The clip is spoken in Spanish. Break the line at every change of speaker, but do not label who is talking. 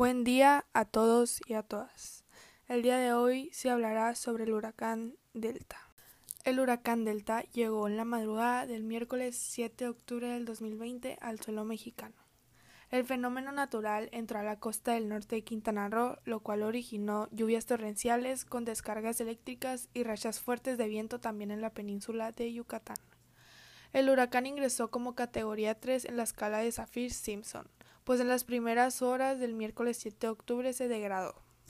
Buen día a todos y a todas. El día de hoy se hablará sobre el huracán Delta. El huracán Delta llegó en la madrugada del miércoles 7 de octubre del 2020 al suelo mexicano. El fenómeno natural entró a la costa del norte de Quintana Roo, lo cual originó lluvias torrenciales con descargas eléctricas y rachas fuertes de viento también en la península de Yucatán. El huracán ingresó como categoría 3 en la escala de Saffir-Simpson, pues en las primeras horas del miércoles 7 de octubre se degradó.